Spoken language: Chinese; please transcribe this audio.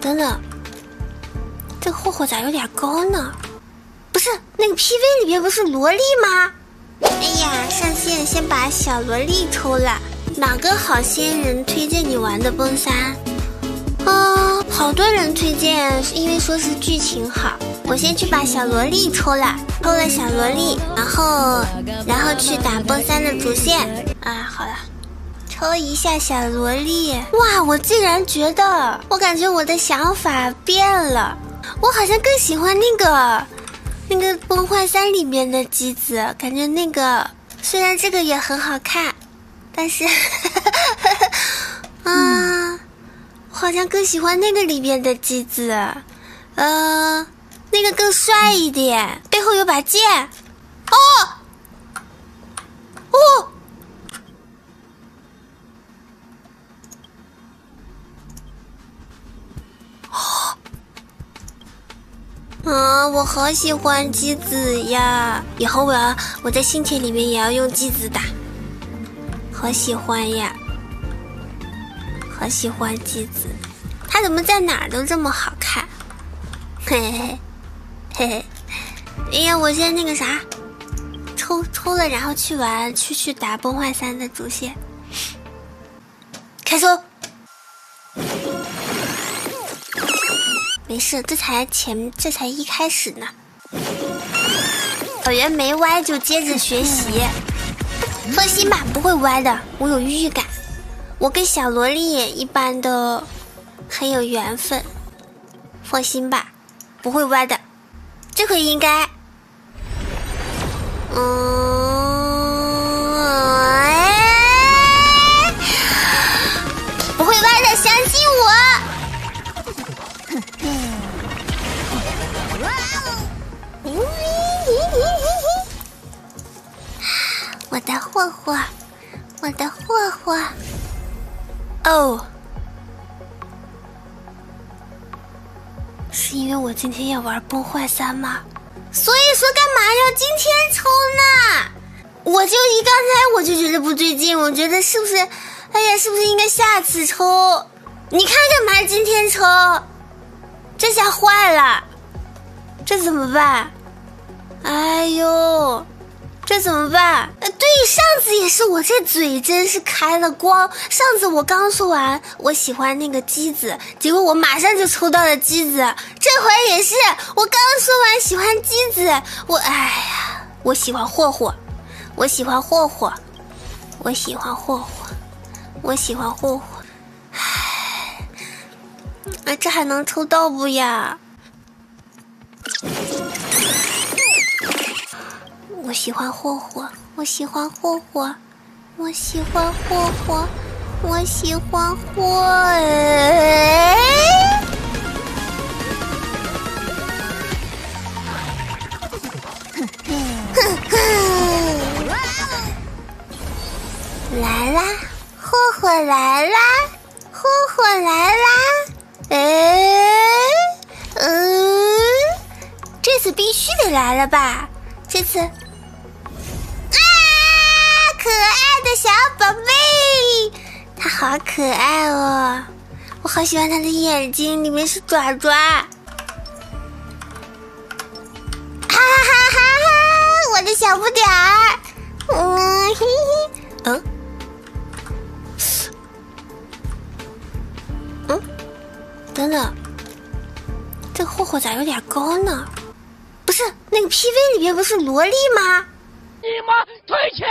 等等，这个霍霍咋有点高呢？不是那个 PV 里面不是萝莉吗？哎呀，上线先把小萝莉抽了。哪个好心人推荐你玩的崩三？啊，好多人推荐，因为说是剧情好。我先去把小萝莉抽了，抽了小萝莉，然后然后去打崩三的主线。啊，好了，抽一下小萝莉。哇，我竟然觉得，我感觉我的想法变了，我好像更喜欢那个那个崩坏三里面的机子，感觉那个虽然这个也很好看。但是，啊，我好像更喜欢那个里面的机子，呃，那个更帅一点，背后有把剑，哦，哦，啊，我好喜欢机子呀！以后我要我在星铁里面也要用机子打。好喜欢呀，好喜欢机子，他怎么在哪儿都这么好看？嘿嘿嘿嘿，哎呀，我先那个啥，抽抽了，然后去玩，去去打崩坏三的主线，开抽。没事，这才前，这才一开始呢。小圆没歪，就接着学习。放心吧，不会歪的，我有预感。我跟小萝莉一般的很有缘分，放心吧，不会歪的。这回应该，我的霍霍，我的霍霍，哦，是因为我今天要玩崩坏三吗？所以说干嘛要今天抽呢？我就一刚才我就觉得不对劲，我觉得是不是？哎呀，是不是应该下次抽？你看干嘛今天抽？这下坏了，这怎么办？哎呦！这怎么办？呃，对，上次也是我这嘴真是开了光。上次我刚说完我喜欢那个机子，结果我马上就抽到了机子。这回也是，我刚说完喜欢机子，我哎呀，我喜欢霍霍，我喜欢霍霍，我喜欢霍霍，我喜欢霍霍。哎，这还能抽到不呀？我喜欢霍霍，我喜欢霍霍，我喜欢霍霍，我喜欢霍。来啦，霍霍来啦，霍霍来啦！哎，嗯，这次必须得来了吧？这次。可爱的小宝贝，它好可爱哦！我好喜欢它的眼睛，里面是爪爪。哈哈哈哈！我的小不点儿，嗯嘿嘿，嗯，嗯，等等，这个霍霍咋有点高呢？不是那个 PV 里面不是萝莉吗？你妈退钱！